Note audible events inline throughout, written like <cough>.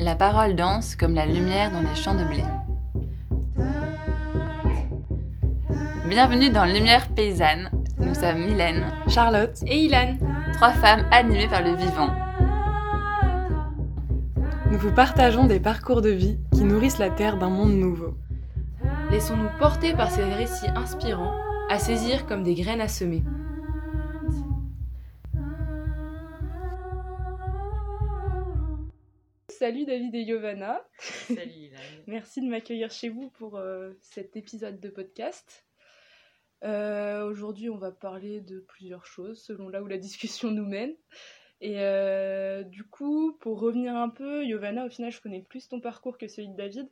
La parole danse comme la lumière dans les champs de blé. Bienvenue dans Lumière paysanne. Nous sommes Mylène, Charlotte et Ilan, trois femmes animées par le vivant. Nous vous partageons des parcours de vie qui nourrissent la terre d'un monde nouveau. Laissons-nous porter par ces récits inspirants, à saisir comme des graines à semer. Salut David et Giovanna. Salut Ilan. <laughs> Merci de m'accueillir chez vous pour euh, cet épisode de podcast. Euh, Aujourd'hui, on va parler de plusieurs choses selon là où la discussion nous mène. Et euh, du coup, pour revenir un peu, Giovanna, au final, je connais plus ton parcours que celui de David.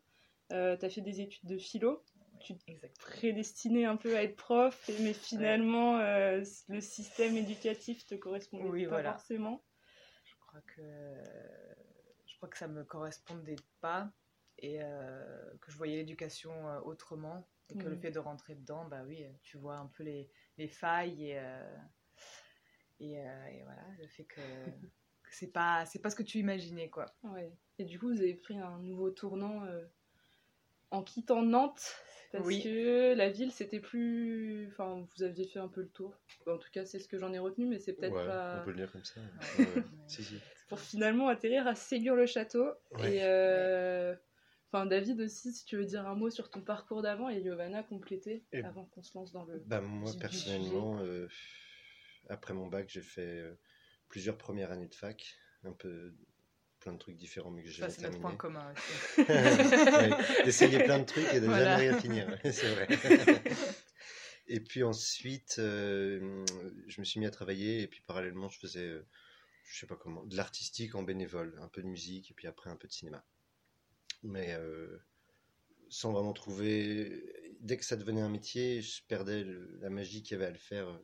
Tu as fait des études de philo. Tu te prédestiné un peu à être prof, mais finalement, le système éducatif te correspondait Oui, pas voilà. forcément. Je crois que je crois que ça me correspondait pas et euh, que je voyais l'éducation euh, autrement et que le Mhm. fait de rentrer dedans, bah oui, tu vois un peu les, les failles et euh, et, euh, et voilà le fait que, <laughs> que c'est pas c'est pas ce que tu imaginais quoi. Ouais. Et du coup, vous avez pris un nouveau tournant en quittant Nantes, parce Oui. que la ville, c'était plus... Enfin, vous aviez fait un peu le tour. En tout cas, c'est ce que j'en ai retenu, mais c'est peut-être Ouais, pas... on peut le dire comme ça. Ouais. Si, si. Pour finalement atterrir à Ségur-le-Château. Et... euh, Enfin, David aussi, si tu veux dire un mot sur ton parcours d'avant, et Giovanna compléter, Et- avant qu'on se lance dans le... Bah, moi, personnellement, euh, après mon bac, j'ai fait euh, plusieurs premières années de fac, un peu plein de trucs différents, mais que j'ai c'est notre point commun aussi. <laughs> Ouais, D'essayer plein de trucs et de Voilà. jamais rien finir, c'est vrai. <laughs> et puis ensuite, euh, je me suis mis à travailler et puis parallèlement, je faisais, euh, je sais pas comment, de l'artistique en bénévole, un peu de musique et puis après un peu de cinéma. Mais euh, sans vraiment trouver, dès que ça devenait un métier, je perdais le- la magie qu'il y avait à le faire euh,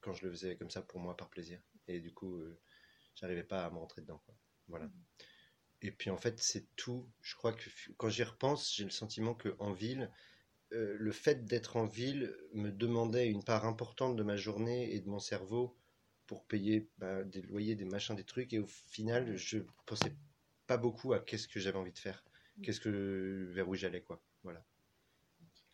quand je le faisais comme ça pour moi par plaisir. Et du coup, j'arrivais pas à me rentrer dedans. Quoi. Voilà. Et puis en fait, c'est tout. Je crois que quand j'y repense, j'ai le sentiment que en ville, euh, le fait d'être en ville me demandait une part importante de ma journée et de mon cerveau pour payer bah, des loyers, des machins, des trucs. Et au final, je pensais pas beaucoup à qu'est-ce que j'avais envie de faire, qu'est-ce que vers où j'allais, quoi. Voilà.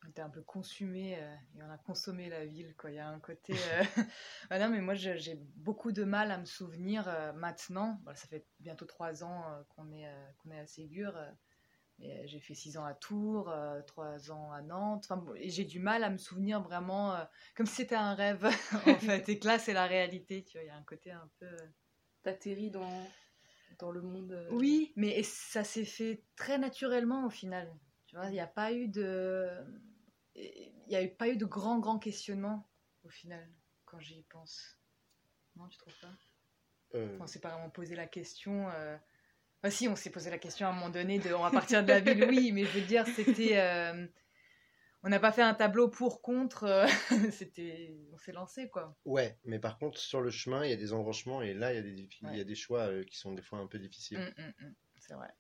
On était un peu consumé euh, et on a consommé la ville quoi. Il y a un côté. euh, <laughs> non mais moi j'ai beaucoup de mal à me souvenir euh, maintenant. Voilà, ça fait bientôt trois ans euh, qu'on est qu'on est à Ségur. j'ai fait six ans à Tours, trois ans à Nantes. Enfin, bon, j'ai du mal à me souvenir vraiment comme si c'était un rêve <laughs> en fait. Et que là c'est la réalité. Tu vois, il y a un côté un peu. T'atterris dans, dans le monde... Oui, mais ça s'est fait très naturellement au final. Tu vois, il n'y a pas eu de, il y a eu pas eu de grands grands questionnements au final quand j'y pense. Non, tu trouves pas? Euh, On s'est pas vraiment posé la question. euh, Enfin, si, on s'est posé la question à un moment donné de, on va partir de la ville, oui, mais je veux dire, c'était, euh, on n'a pas fait un tableau pour contre. euh, <laughs> c'était, on s'est lancé quoi. Ouais, mais par contre, sur le chemin, il y a des embranchements et là, il y a des, y a des choix euh, qui sont des fois un peu difficiles. Mm, mm, mm, c'est vrai.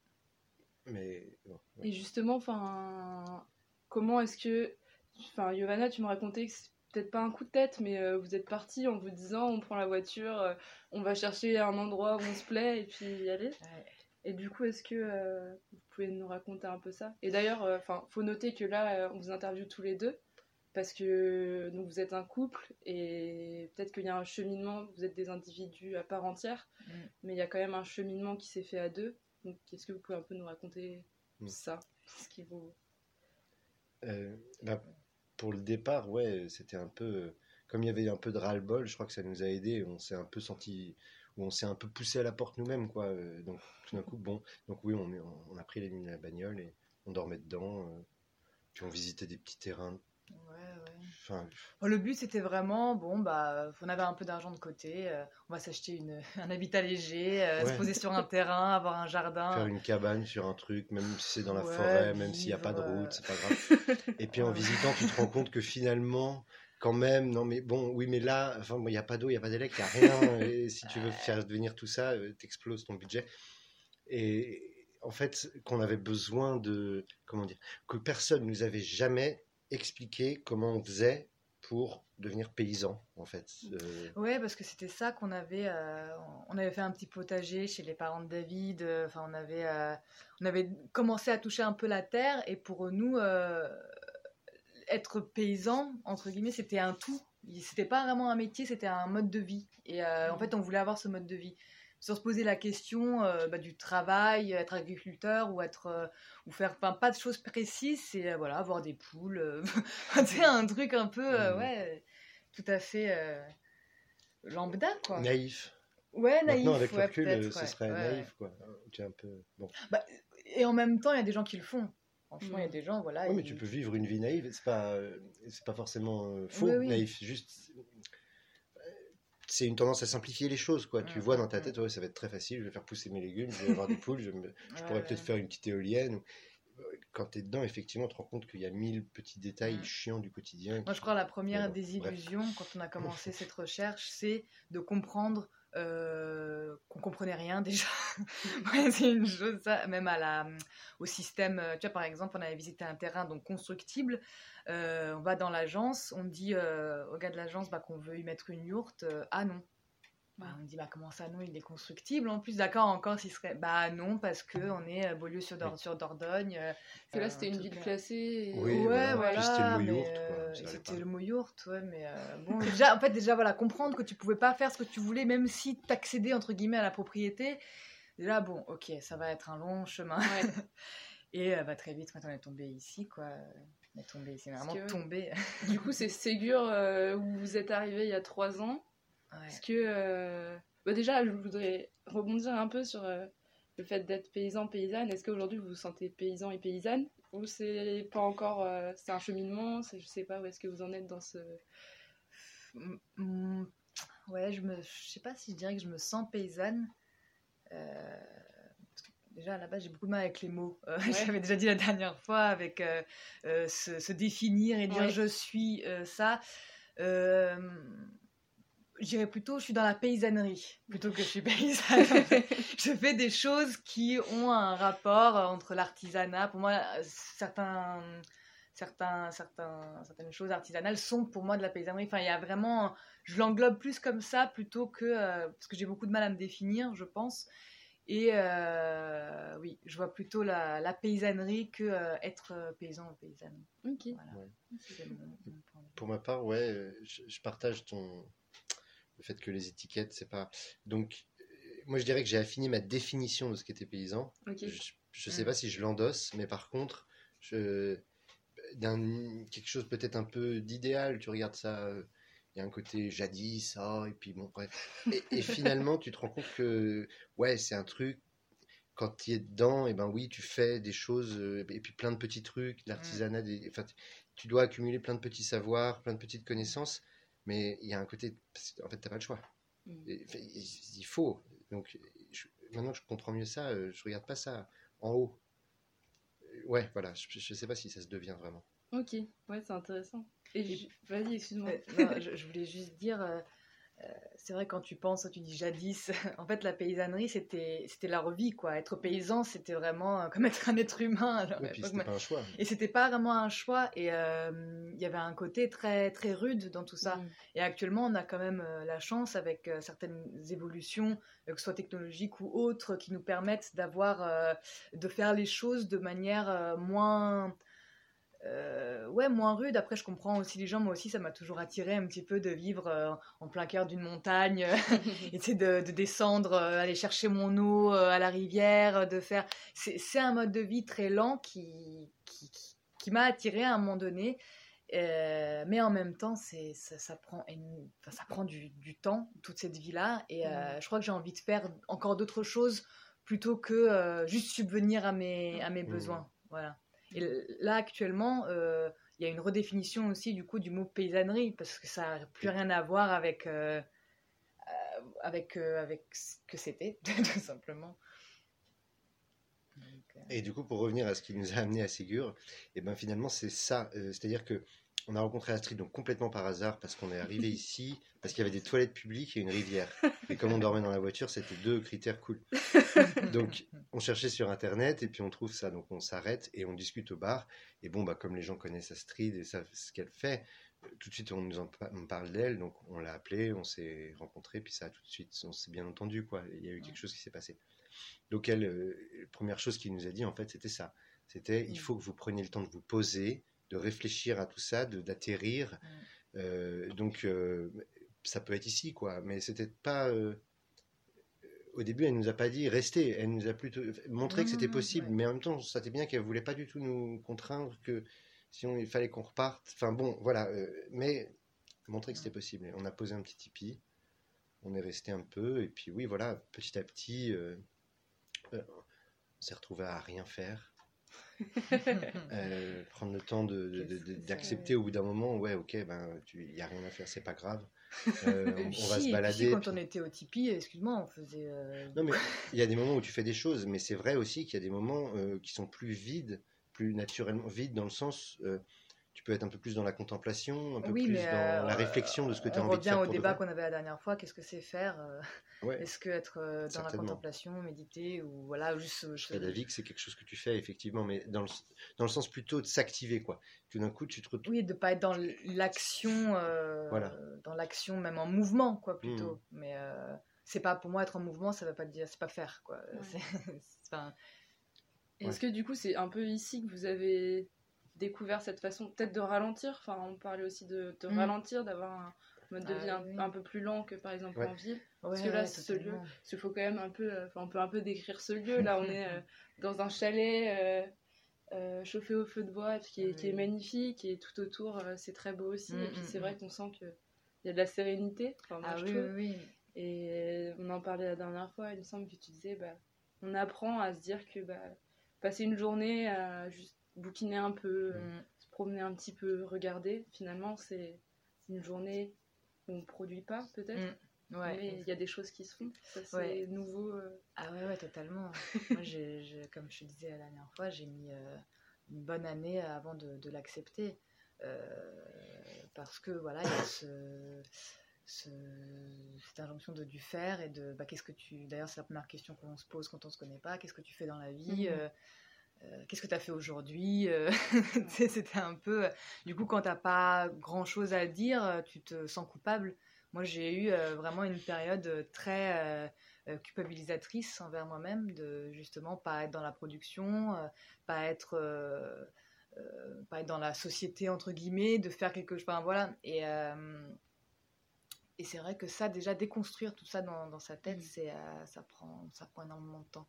Mais bon, ouais. Et justement, enfin, comment est-ce que, enfin, Giovanna, tu me racontais que c'est peut-être pas un coup de tête, mais euh, vous êtes parti en vous disant, on prend la voiture, euh, on va chercher un endroit où on se plaît et puis y aller. Ouais. Et du coup, est-ce que euh, vous pouvez nous raconter un peu ça? Et d'ailleurs, euh, enfin, faut noter que là, euh, on vous interviewe tous les deux parce que donc vous êtes un couple et peut-être qu'il y a un cheminement. Vous êtes des individus à part entière, Mm. mais il y a quand même un cheminement qui s'est fait à deux. Donc, est-ce que vous pouvez un peu nous raconter Mm. ça? Ce qui vous Euh, bah, pour le départ, ouais, c'était un peu. euh, Comme il y avait un peu de ras-le-bol, je crois que ça nous a aidé. On s'est un peu senti. ou on s'est un peu poussé à la porte nous-mêmes, quoi. Euh, Donc, tout d'un coup, bon. Donc, oui, on a pris les lignes de la bagnole et on dormait dedans. euh, Puis on visitait des petits terrains. Ouais, ouais. Enfin, Bon, Le but c'était vraiment, bon, bah, on avait un peu d'argent de côté, euh, on va s'acheter une, <laughs> un habitat léger, euh, se poser sur un terrain, avoir un jardin. faire une cabane sur un truc, même si c'est dans la forêt, même s'il n'y a pas de route, euh, c'est pas grave. Et puis en <laughs> visitant, tu te rends compte que finalement, quand même, non mais bon, oui, mais là, enfin, bon, il n'y a pas d'eau, il n'y a pas d'électrique, il n'y a rien. <laughs> et si tu veux faire devenir tout ça, euh, t'exploses ton budget. Et en fait, qu'on avait besoin de, comment dire, que personne nous avait jamais expliqué comment on faisait pour devenir paysan, en fait. Euh, Ouais, parce que c'était ça qu'on avait. euh, on avait fait un petit potager chez les parents de David. euh, Enfin, on avait, euh, on avait commencé à toucher un peu la terre. Et pour nous, euh, être paysan, entre guillemets, c'était un tout. C'était pas vraiment un métier, c'était un mode de vie. Et euh, en fait, on voulait avoir ce mode de vie. Sans se poser la question euh, bah, du travail, être agriculteur ou être euh, ou faire enfin, pas de choses précises, c'est euh, voilà avoir des poules, <laughs> c'est un truc un peu Mhm. ouais tout à fait lambda quoi. Naïf. Ouais naïf, Maintenant, avec le recul, ce serait ouais, naïf, quoi. Tu es un peu... Bon. ouais. Et en même temps, il y a des gens qui le font. Franchement, il y a Mhm. des gens voilà. Oui, mais tu peux vivre une vie naïve, c'est pas, c'est pas forcément faux, Oui, oui. naïf, juste... euh, C'est une tendance à simplifier les choses, quoi. Tu Mhm, vois dans ta tête, ouais, ça va être très facile, je vais faire pousser mes légumes, je vais avoir des poules, je, me- je Ouais, pourrais ouais. peut-être faire une petite éolienne. ou- Quand tu es dedans, effectivement, tu te rends compte qu'il y a mille petits détails chiants du quotidien. Moi, qui- je crois la première désillusion quand on a commencé <laughs> cette recherche, c'est de comprendre euh, qu'on comprenait rien <laughs> déjà. C'est une chose, même à la, au système. euh, Tu vois, par exemple, on avait visité un terrain donc constructible. euh, on va dans l'agence, on dit euh, au gars de l'agence bah, qu'on veut y mettre une yourte. ah non. Bah, on dit bah comment ça non il est constructible en plus d'accord encore s'il serait bah non parce que on est euh, Beaulieu sur, Dor- sur Dordogne euh, Parce que là, euh, c'était une ville classée. et- Oui, ouais, voilà. voilà. C'était le mot euh, c'était le mot yourte, ouais, mais euh, bon, déjà, en fait, déjà, voilà, comprendre que tu pouvais pas faire ce que tu voulais, même si t'accédais, entre guillemets, à la propriété. Déjà, bon, ok, ça va être un long chemin. Ouais. <laughs> Et euh, bah, très vite, quand on est tombé ici, quoi, on est tombé ici, Parce vraiment que- tombé. Du coup, c'est Ségur euh, où vous êtes arrivé il y a trois ans. Ouais. Est-ce que. euh, bah, déjà, je voudrais rebondir un peu sur euh, le fait d'être paysan, paysanne. Est-ce qu'aujourd'hui vous vous sentez paysan et paysanne? Ou c'est pas encore. euh, c'est un cheminement? Je sais pas où est-ce que vous en êtes dans ce. Mm, mm, ouais, je me, je sais pas si je dirais que je me sens paysanne. Parce déjà, à la base, j'ai beaucoup de mal avec les mots. Euh, <laughs> J'avais déjà dit la dernière fois avec euh, euh, se, se définir et dire Ouais. je suis euh, ça. Euh, je dirais plutôt je suis dans la paysannerie plutôt que je suis paysanne. <laughs> je fais des choses qui ont un rapport entre l'artisanat. Pour moi, euh, certains, certains, certains, certaines choses artisanales sont pour moi de la paysannerie. Enfin, il y a vraiment, je l'englobe plus comme ça plutôt que euh, parce que j'ai beaucoup de mal à me définir, je pense. Et euh, oui, je vois plutôt la, la paysannerie que euh, être euh, paysan ou paysanne. Ok. Voilà. Ouais. C'est mon- mon point de vue. Pour ma part, ouais, euh, je, je partage ton le fait que les étiquettes, c'est pas. Donc, moi, je dirais que j'ai affiné ma définition de ce qu'était paysan. Je ne sais pas si je l'endosse, mais par contre, je, quelque chose peut-être un peu d'idéal. Tu regardes ça, euh, il y a un côté jadis, ça, et puis bon, bref. Et, et <laughs> finalement, tu te rends compte que, ouais, c'est un truc. Quand tu es dedans, et ben oui, tu fais des choses, euh, et puis plein de petits trucs, de l'artisanat, des, enfin, tu dois accumuler plein de petits savoirs, plein de petites connaissances, mais il y a un côté, en fait, tu n'as pas le choix. Mm. Il faut. Donc, je- maintenant que je comprends mieux ça, euh, je regarde pas ça en haut. Euh, Ouais, voilà, je, je sais pas si ça se devient vraiment. Ok. Ouais, c'est intéressant. Et je- vas-y, excuse-moi. Euh, je, je voulais juste dire, euh, c'est vrai quand tu penses, tu dis jadis, <laughs> en fait la paysannerie c'était c'était leur vie quoi. Être paysan c'était vraiment euh, comme être un être humain. leur Et puis pas un choix. Et c'était pas vraiment un choix et euh, il y avait un côté très très rude dans tout ça. Mm. Et actuellement on a quand même euh, la chance avec euh, certaines évolutions, euh, que ce soit technologiques ou autres, qui nous permettent d'avoir euh, de faire les choses de manière euh, moins euh, ouais, moins rude. Après, je comprends aussi les gens. Moi aussi, ça m'a toujours attiré un petit peu de vivre euh, en plein cœur d'une montagne, <laughs> et tu sais, de, de descendre, euh, aller chercher mon eau euh, à la rivière, de faire. C'est c'est un mode de vie très lent qui, qui, qui- qui m'a attiré à un moment donné. Euh, mais en même temps, c'est ça, ça prend, une- enfin, ça prend du, du temps, toute cette vie-là. Et euh, je crois que j'ai envie de faire encore d'autres choses plutôt que euh, juste subvenir à mes, à mes Mhm. besoins. Voilà. Et là, actuellement, euh, il y a une redéfinition aussi du coup du mot paysannerie, parce que ça n'a plus rien à voir avec, euh, euh, avec, euh, avec ce que c'était, <laughs> tout simplement. Donc, euh, Et du coup, pour revenir à ce qui nous a amené à Ségur, et ben finalement c'est ça. C'est-à-dire que on a rencontré Astrid donc complètement par hasard parce qu'on est arrivé <laughs> ici parce qu'il y avait des toilettes publiques et une rivière. Et comme on dormait dans la voiture, c'était deux critères cool. <laughs> Donc on cherchait sur internet et puis on trouve ça. Donc on s'arrête et on discute au bar. Et bon bah comme les gens connaissent Astrid et savent ce qu'elle fait, tout de suite, on nous en on parle d'elle, donc on l'a appelée, on s'est rencontrés, puis ça a tout de suite, on s'est bien entendu, quoi. Il y a eu quelque chose qui s'est passé. Donc, elle, euh, la première chose qu'il nous a dit, en fait, c'était ça. C'était, il Mm. faut que vous preniez le temps de vous poser, de réfléchir à tout ça, d'atterrir. Mm. Euh, donc, euh, ça peut être ici, quoi. Mais c'était pas. Au début, elle nous a pas dit restez. Elle nous a plutôt montré que c'était non, possible. ouais. Mais en même temps, ça bien qu'elle voulait pas du tout nous contraindre que si on, il fallait qu'on reparte. Enfin bon, voilà. euh, mais montrer que c'était possible. Et on a posé un petit tipi. On est resté un peu. Et puis oui, voilà, petit à petit, euh, euh, on s'est retrouvé à rien faire. <laughs> Prendre le temps de- de- de- d'accepter au bout d'un moment, ouais, ok, ben, il n'y a rien à faire, c'est pas grave. Euh, <laughs> on, va se balader. si, quand puis- on était au Tipeee, excuse-moi, on faisait. euh, Non, mais il y a des moments où tu fais des choses, mais c'est vrai aussi qu'il y a des moments euh, qui sont plus vides, plus naturellement vides dans le sens, euh, tu peux être un peu plus dans la contemplation, un peu oui, plus mais dans euh, la réflexion de ce que tu as on envie de revient faire. au pour de débat qu'on avait la dernière fois. Qu'est-ce que c'est faire euh, <laughs> Ouais. Est-ce que être euh, dans la contemplation, méditer ou voilà juste. euh, Je d'avis que c'est quelque chose que tu fais effectivement, mais dans le, dans le sens plutôt de s'activer quoi. Tout d'un coup, tu te retrouves. Oui, de pas être dans l'action, euh, Voilà. dans l'action même en mouvement quoi plutôt. Mhm. Mais euh, c'est pas pour moi être en mouvement, ça veut pas dire c'est pas faire quoi. <laughs> Est-ce que du coup c'est un peu ici que vous avez découvert cette façon peut-être de ralentir Enfin, on parlait aussi de, de Mm. ralentir, d'avoir un mode de Ah vie un, oui. un peu plus lent que par exemple Ouais. en ville. Ouais, que là, ce lieu-. Parce qu'il faut quand même un peu, euh, enfin, on peut un peu décrire ce lieu. Là, on est <laughs> euh, dans un chalet euh, euh, chauffé au feu de bois, puis qui est, qui est magnifique, et tout autour, euh, c'est très beau aussi. Et puis mm, c'est mm. vrai qu'on sent qu'il y a de la sérénité. Enfin, moi, Ah je oui, trouve. oui, oui. Et on en parlait la dernière fois, il me semble que tu disais, bah, on apprend à se dire que bah, passer une journée à juste bouquiner un peu, euh, Mm. se promener un petit peu, regarder, finalement, c'est une journée où on ne produit pas, peut-être. Mm. Ouais. Mais il y a des choses qui se font. Ça, c'est Ouais. nouveau. euh. Ah ouais, ouais, totalement. Moi, comme je te disais la dernière fois, j'ai mis euh, une bonne année avant de, de l'accepter. Euh, parce que voilà, il y a ce, ce- cette injonction de du faire et de bah, qu'est-ce que tu. D'ailleurs, c'est la première question qu'on se pose quand on se connaît pas. Qu'est-ce que tu fais dans la vie. Euh, euh, Qu'est-ce que tu as fait aujourd'hui Euh, <laughs> tu C'était un peu. Du coup, quand t'as pas grand chose à dire, euh, tu te sens coupable. Moi, j'ai eu euh, vraiment une période euh, très euh, euh, culpabilisatrice envers moi-même de justement pas être dans la production, euh, pas être euh, euh, pas être dans la société entre guillemets, de faire quelque chose. Enfin voilà. Et euh, et c'est vrai que ça, déjà déconstruire tout ça dans, dans sa tête, c'est euh, ça prend ça prend énormément de temps.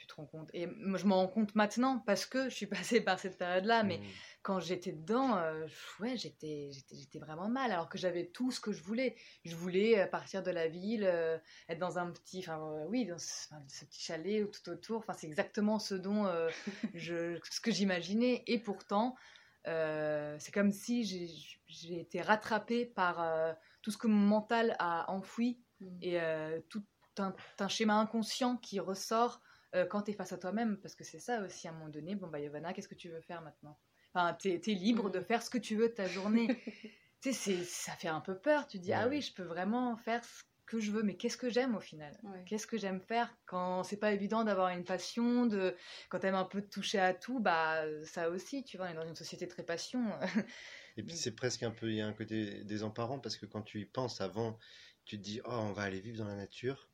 Tu te rends compte. Et moi, je m'en rends compte maintenant parce que je suis <laughs> passée par cette période-là, mais Mm. quand j'étais dedans, euh, ouais, j'étais, j'étais, vraiment mal, alors que j'avais tout ce que je voulais. Je voulais euh, partir de la ville, euh, être dans un petit, enfin euh, oui, dans ce, petit chalet ou tout autour. Enfin, c'est exactement ce dont <laughs> je, ce que j'imaginais. Et pourtant, c'est comme si j'ai, été rattrapée par tout ce que mon mental a enfoui et euh, tout un, un schéma inconscient qui ressort euh, quand tu es face à toi-même, parce que c'est ça aussi à un moment donné. Bon, bah, Yovana, qu'est-ce que tu veux faire maintenant? Enfin, tu es, libre Mm. de faire ce que tu veux de ta journée. <laughs> tu sais, c'est- ça fait un peu peur. Tu dis, ah oui, je peux vraiment faire ce que je veux, mais qu'est-ce que j'aime au final? Ouais. Qu'est-ce que j'aime faire quand c'est pas évident d'avoir une passion, de quand t'aimes un peu de toucher à tout, bah ça aussi, tu vois, on est dans une société très passion. <laughs> Et puis c'est presque un peu, il y a un côté désemparant parce que quand tu y penses avant, tu te dis, oh, on va aller vivre dans la nature.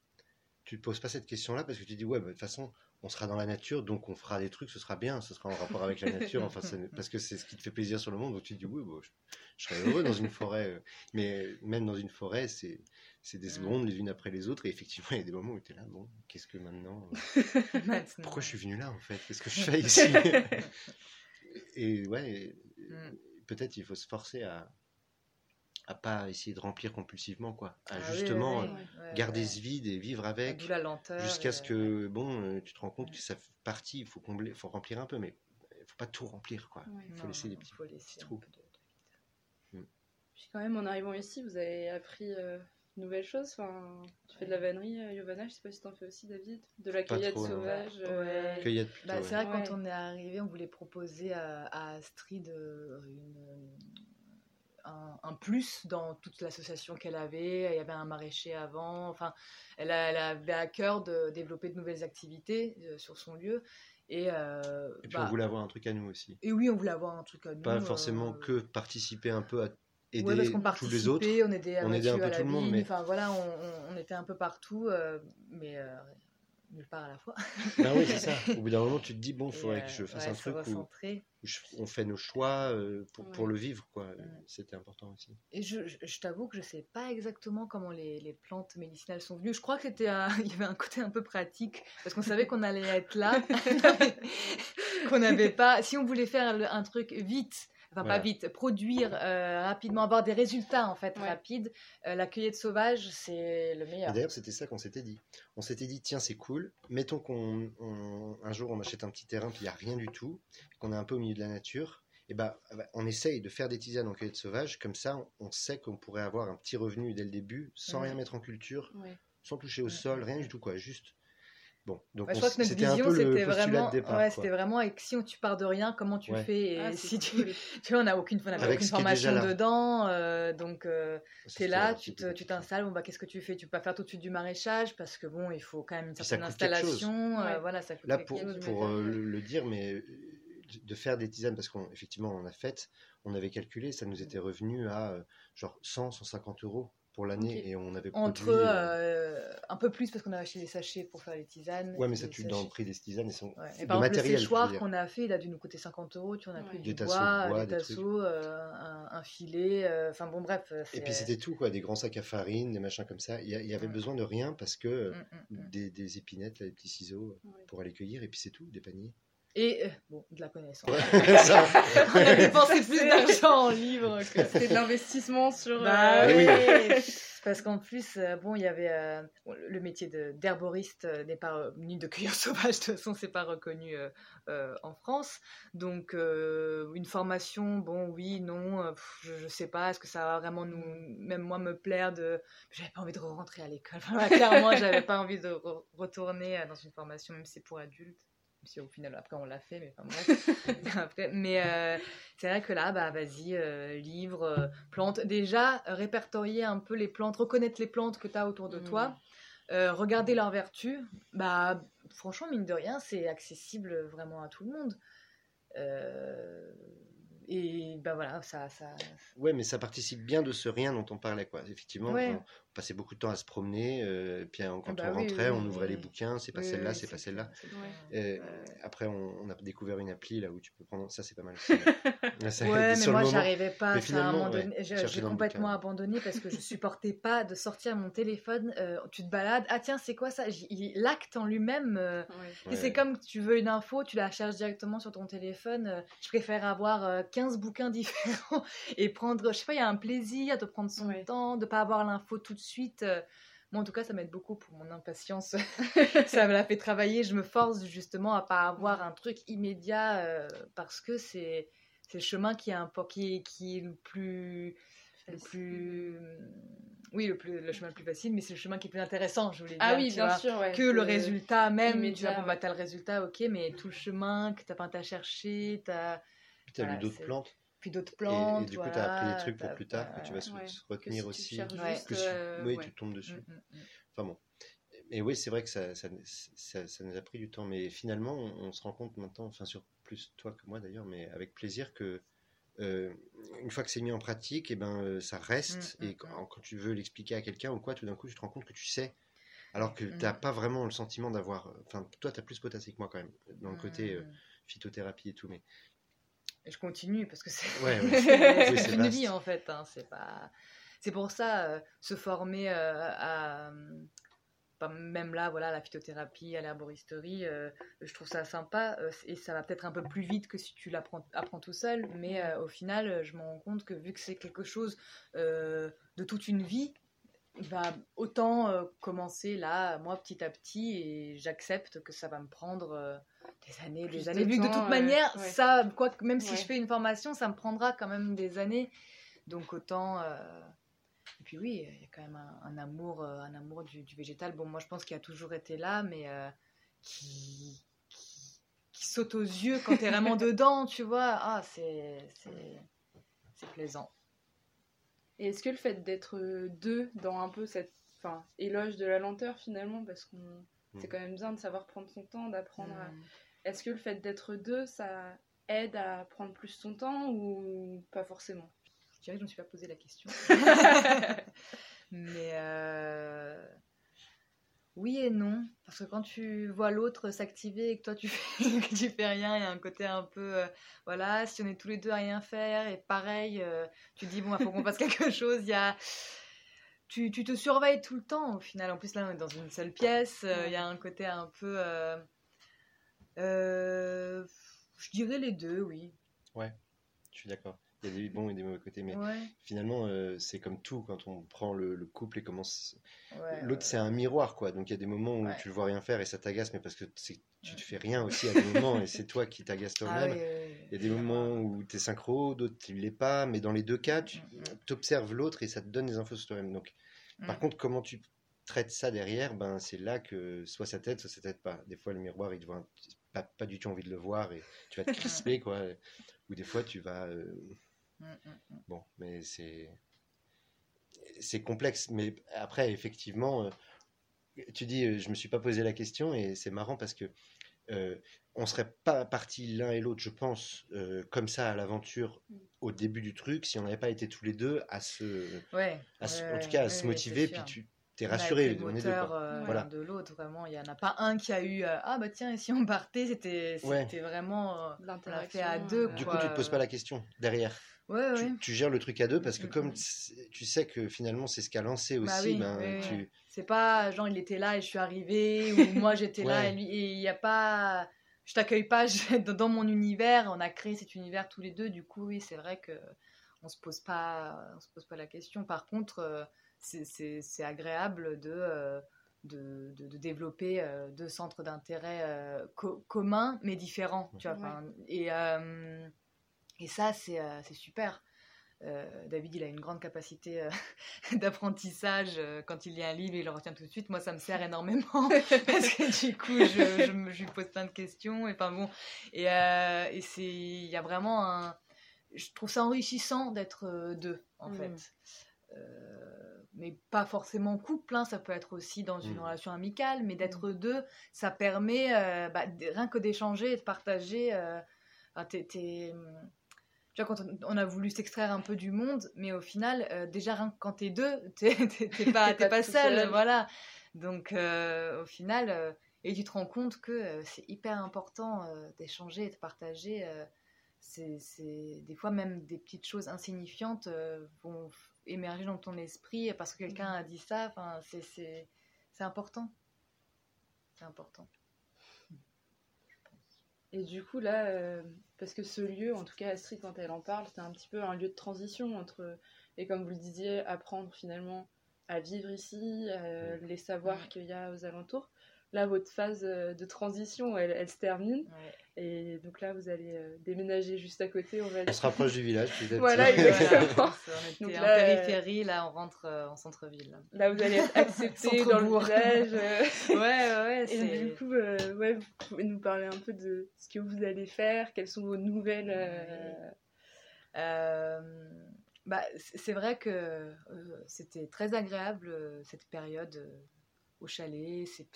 Tu te poses pas cette question-là parce que tu te dis, ouais, bah, de toute façon, on sera dans la nature, donc on fera des trucs, ce sera bien, ce sera en rapport avec la nature, enfin, parce que c'est ce qui te fait plaisir sur le monde. Donc tu te dis, oui, bon, je, je serais heureux dans une forêt. euh. Mais même dans une forêt, c'est c'est des secondes les unes après les autres. Et effectivement, il y a des moments où tu es là, bon, qu'est-ce que maintenant <laughs> Maintenant. Pourquoi je suis venu là en fait? Qu'est-ce que je fais ici? <laughs> Et ouais, Mm. peut-être il faut se forcer à à pas essayer de remplir compulsivement quoi, à Ah justement oui, euh, oui, garder ouais. ce vide et vivre avec D'où la lenteur. jusqu'à ce ouais. que bon euh, tu te rends compte Ouais. que ça fait partie, il faut combler, faut remplir un peu mais il faut pas tout remplir quoi. Il faut Non, laisser des petits, faut laisser petits un trous. de- Puis quand même, en arrivant ici, vous avez appris euh, de nouvelles choses. Enfin, tu fais de la vannerie, euh, Yovana, je sais pas si t'en fais aussi, David. De la cueillette trop, sauvage. euh, Ouais. Cueillette plutôt, Bah, ouais. c'est vrai, Ouais. quand on est arrivé, on voulait proposer à, à Astrid une- un, un plus dans toute l'association qu'elle avait. Il y avait un maraîcher avant. Enfin, elle, a- elle avait à cœur de développer de nouvelles activités euh, sur son lieu. Et, euh, Et puis bah, on voulait avoir un truc à nous aussi. et oui, on voulait avoir un truc à nous. Pas forcément euh, que participer un peu à aider Ouais, parce qu'on tous les autres. on aidait à on aidait un peu tout le monde, mais- enfin voilà, on, on- était un peu partout, euh, mais nulle part à la fois. <laughs> Ben oui, c'est ça. Au bout d'un moment, tu te dis, bon, il faudrait euh, que je fasse ouais, un truc où, recentrer. où je- on fait nos choix euh, pour, pour le vivre, quoi. C'était important aussi. Et je, je- je t'avoue que je sais pas exactement comment les, les plantes médicinales sont venues. Je crois que c'était un- <laughs> il y avait un côté un peu pratique parce qu'on savait qu'on allait être là, <laughs> qu'on n'avait pas. Si on voulait faire un truc vite, enfin Voilà. pas vite, produire euh, rapidement, avoir des résultats en fait Ouais. rapides, euh, la cueillette sauvage c'est le Et meilleur. d'ailleurs, c'était ça qu'on s'était dit. On s'était dit, tiens, c'est cool. Mettons qu'on on- un jour on achète un petit terrain, puis il n'y a rien du tout, qu'on est un peu au milieu de la nature. Et ben, on essaye de faire des tisanes en cueillette sauvage. Comme ça, on, sait qu'on pourrait avoir un petit revenu dès le début, sans rien mettre en culture, Ouais. sans toucher au sol, rien du tout, quoi. Juste. Bon, donc Ouais, je on crois que notre c'était un vision peu le c'était vraiment, départ. ouais, c'était vraiment avec si on, tu pars de rien, comment tu Ouais. fais et Ah, si tu, <laughs> tu vois, on n'a aucune, on aucune formation dedans, euh, donc. euh, T'es c'était là, tu tu t'installes, bon bah qu'est-ce que tu fais? Tu peux pas faire tout de suite du maraîchage parce que bon, il faut quand même une certaine installation, euh, Ouais. voilà, ça coûte Là, pour, chose, pour mais- euh, le, le dire, mais de faire des tisanes, parce qu'effectivement, on en a fait, on avait calculé, ça nous était revenu à genre 100, 150 euros pour l'année, et on avait Entre produit, euh, euh, un peu plus parce qu'on a acheté des sachets pour faire les tisanes. Ouais, mais ça, tu dans le prix des tisanes, ils sont. Ouais. de Et par exemple, matériel, le séchoir qu'on a fait, il a dû nous coûter 50 euros. Tu en as pris Ouais. du Des bois, bois, des tasseaux, euh, un, un filet. euh, Enfin bon, bref. Et puis c'était tout, quoi, des grands sacs à farine, des machins comme ça. Il y, a- il y avait besoin de rien parce que Mm, mm, mm. des, des épinettes, là, des petits ciseaux pour aller cueillir, et puis c'est tout, des paniers. Et euh, bon, de la connaissance. <laughs> On a dépensé plus d'argent en livres que C'était de l'investissement sur. Bah euh, oui. <laughs> Parce qu'en plus, euh, bon, il y avait euh, le métier de- d'herboriste n'est pas ni de cueilleur <laughs> sauvage, de toute façon, c'est pas reconnu euh, euh, en France. Donc, euh, une formation, bon, oui, non, pff, je, je sais pas, est-ce que ça va vraiment nous, même moi, me plaire de. J'avais pas envie de rentrer à l'école. Enfin, clairement, j'avais pas envie de re- retourner dans une formation, même si c'est pour adultes. Même si au final, après, on l'a fait, mais enfin bref. <laughs> <laughs> Après, mais euh, c'est vrai que là, bah vas-y, euh, livre, euh, plantes. Déjà, euh, répertorier un peu les plantes, reconnaître les plantes que tu as autour de toi, euh, regarder leurs vertus. Bah, franchement, mine de rien, c'est accessible vraiment à tout le monde. Euh, et bah voilà, ça. ça... Ouais, mais ça participe bien de ce rien dont on parlait, quoi. Effectivement, Ouais. Passait beaucoup de temps à se promener, euh, puis euh, quand Bah on oui, rentrait, oui, on oui, ouvrait les bouquins, c'est pas Oui, celle-là, oui, c'est pas celle-là. Après, on, on a découvert une appli là où tu peux prendre. Ça, c'est pas mal aussi. <laughs> Là, ça Ouais, <laughs> mais moi, j'arrivais pas. Mais finalement, ouais, j'ai- complètement abandonné parce que je supportais pas de sortir mon téléphone. euh, tu te balades. Ah tiens, c'est quoi ça? L'acte en lui-même. euh, Ouais. C'est comme tu veux une info, tu la cherches directement sur ton téléphone. Je préfère avoir euh, 15 bouquins <laughs> différents et prendre, je sais pas, il y a un plaisir de prendre son Ouais. temps, de pas avoir l'info tout de suite. Euh. Moi, en tout cas, ça m'aide beaucoup pour mon impatience. <laughs> ça me la fait travailler. Je me force justement à pas avoir un truc immédiat euh, parce que c'est c'est le chemin qui est, un, qui est, qui est le plus... Le plus... Oui, le, plus, le chemin le plus facile, mais c'est le chemin qui est plus intéressant, je voulais dire. Ah oui, bien vois sûr, ouais. que le résultat même, tu vois, bon, bah, t'as le résultat, ok, mais tout le chemin que t'as pas à chercher, t'as Puis t'as voilà, lu d'autres plantes. Puis d'autres Et, plantes. et du coup, tu as appris des trucs pour t'as- plus tard que tu vas se, ouais. se Que retenir si aussi. tu Ouais. que si- euh, oui, ouais. tu tombes dessus. Mm, mm, mm. Enfin bon. Mais oui, c'est vrai que ça, ça, ça- ça nous a pris du temps. Mais finalement, on, on se rend compte maintenant, enfin, sur plus toi que moi d'ailleurs, mais avec plaisir que euh, une fois que c'est mis en pratique, et ben, euh, ça reste. Mm, mm, et quand, quand tu veux l'expliquer à quelqu'un ou quoi, tout d'un coup, tu te rends compte que tu sais. Alors que tu n'as pas vraiment le sentiment d'avoir. Enfin, toi, tu as plus potassé que moi quand même, dans le côté phytothérapie et tout. Mais Et je continue parce que c'est Ouais, ouais. <laughs> une vaste. vie en fait. hein, c'est pas. C'est pour ça euh, se former euh, à pas- même là voilà la phytothérapie, à l'herboristerie, euh, je trouve ça sympa euh, et ça va peut-être un peu plus vite que si tu l'apprends apprends tout seul. Mais euh, au final, je me rends compte que vu que c'est quelque chose euh, de toute une vie. Bah, autant euh, commencer là, moi petit à petit, et j'accepte que ça va me prendre euh, des années, Plus des de années. Vu que de toute manière, ouais. ça, quoi, même si Ouais. je fais une formation, ça me prendra quand même des années. Donc autant. euh, Et puis oui, il y a quand même un, un amour, un amour du, du végétal. Bon, moi je pense qu'il a toujours été là, mais qui, qui, qui saute aux yeux quand t'es vraiment <laughs> dedans, tu vois. Ah, c'est c'est c'est plaisant. Et est-ce que le fait d'être euh, deux dans un peu cette enfin, éloge de la lenteur finalement, parce qu'on Mm. c'est quand même bien de savoir prendre son temps, d'apprendre à... Mm. Est-ce que le fait d'être deux, ça aide à prendre plus son temps ou pas forcément? Dirais que je ne me suis pas posé la question. <laughs> Mais euh, oui et non. Parce que quand tu vois l'autre s'activer et que toi tu <laughs> fais, que tu fais rien, il y a un côté un peu. euh, voilà, si on est tous les deux à rien faire et pareil, euh, tu dis bon, il faut qu'on fasse quelque <laughs> chose. Il y a. Tu, tu te surveilles tout le temps au final. En plus, là, on est dans une seule pièce. euh, Il y a un côté un peu. je dirais les deux, oui. Je suis d'accord. Il y a des bons et des mauvais côtés, mais Ouais, finalement, euh, c'est comme tout quand on prend le, le couple et commence. ouais, L'autre, c'est un miroir, quoi. Donc il y a des moments où tu le vois rien faire et ça t'agace, mais parce que tu te fais rien aussi à des moments et c'est toi qui t'agaces Ah toi-même. Il y a des moments où tu es synchro, d'autres tu l'es pas, mais dans les deux cas, tu Mm, observes l'autre et ça te donne des infos sur toi-même. Donc, par Mm. contre, comment tu traites ça derrière, ben, c'est là que soit ça t'aide, soit ça t'aide pas. Des fois, le miroir, il te voit un- pas, pas du tout envie de le voir et tu vas te crisper, quoi. <laughs> Ou des fois, tu vas. euh, Mm, mm, mm. Bon, mais c'est. C'est complexe. Mais après, effectivement, euh, tu dis, euh, je me suis pas posé la question et c'est marrant parce que. euh, on serait pas partis l'un et l'autre, je pense, euh, comme ça à l'aventure au début du truc, si on n'avait pas été tous les deux à se, Ouais, à se- ouais, en tout cas, à ouais, se motiver, puis tu t'es On a été rassuré, le on est deux. euh, Voilà. de l'autre, vraiment. Il n'y en a pas un qui a eu euh, Ah bah tiens, et si on partait, c'était Ouais. c'était vraiment. euh, L'interaction. fait à deux, Du quoi. coup, tu te poses pas la question derrière. Ouais, ouais. Tu, gères le truc à deux parce que Mm, comme mm. tu sais que finalement c'est ce qu'a lancé aussi, Bah oui, ben, oui, oui. tu... C'est pas genre il était là et je suis arrivée, ou moi j'étais là et lui. Et il n'y a pas. Je t'accueille pas je- dans <laughs> dans mon univers, on a créé cet univers tous les deux, du coup, oui, c'est vrai que on se pose pas, on se pose pas la question. Par contre, euh, c'est- agréable de, euh, de, de- de développer euh, deux centres d'intérêt euh, co- communs mais différents. Tu vois, Ouais. et, euh, et ça, c'est euh, c'est super. Euh, David, il a une grande capacité euh, <laughs> d'apprentissage. quand il lit un livre, il le retient tout de suite. Moi, ça me sert énormément <laughs> parce que du coup, je, je, me- je lui pose plein de questions. Et enfin bon, et, euh, et c'est, il y a vraiment un. Je trouve ça enrichissant d'être euh, deux, en Mhm. fait. Euh, mais pas forcément couple, hein, ça peut être aussi dans une Mhm. relation amicale, mais d'être deux, ça permet euh, bah, rien que d'échanger et de partager. euh, enfin, tu vois, quand on, a voulu s'extraire un peu du monde, mais au final, euh, déjà, rien que quand t'es deux, <laughs> t'es pas, pas pas seul, seul. voilà. Donc, euh, au final, euh, et tu te rends compte que c'est hyper important d'échanger et de partager. c'est des fois même des petites choses insignifiantes vont émerger dans ton esprit parce que quelqu'un a dit ça. Enfin, c'est c'est c'est important. C'est important. Et du coup, là, euh, parce que ce lieu, en tout cas Astrid, quand elle en parle, c'est un petit peu un lieu de transition entre, et comme vous le disiez, apprendre finalement à vivre ici, euh, les savoirs qu'il y a aux alentours. Là, votre phase euh, de transition, elle, elle se termine. Ouais. Et donc là, vous allez euh, déménager juste à côté, on va on se rapproche du village. <laughs> Voilà, exactement. Voilà, on était Donc en là, euh, périphérie, là on rentre euh, en centre-ville. là. Là, vous allez être accepté <laughs> dans le village. euh, <laughs> Ouais, ouais. Et du coup, euh, ouais, vous pouvez nous parler un peu de ce que vous allez faire, quelles sont vos nouvelles. euh, Euh, bah, c'est vrai que euh, c'était très agréable euh, cette période euh, au chalet, c'est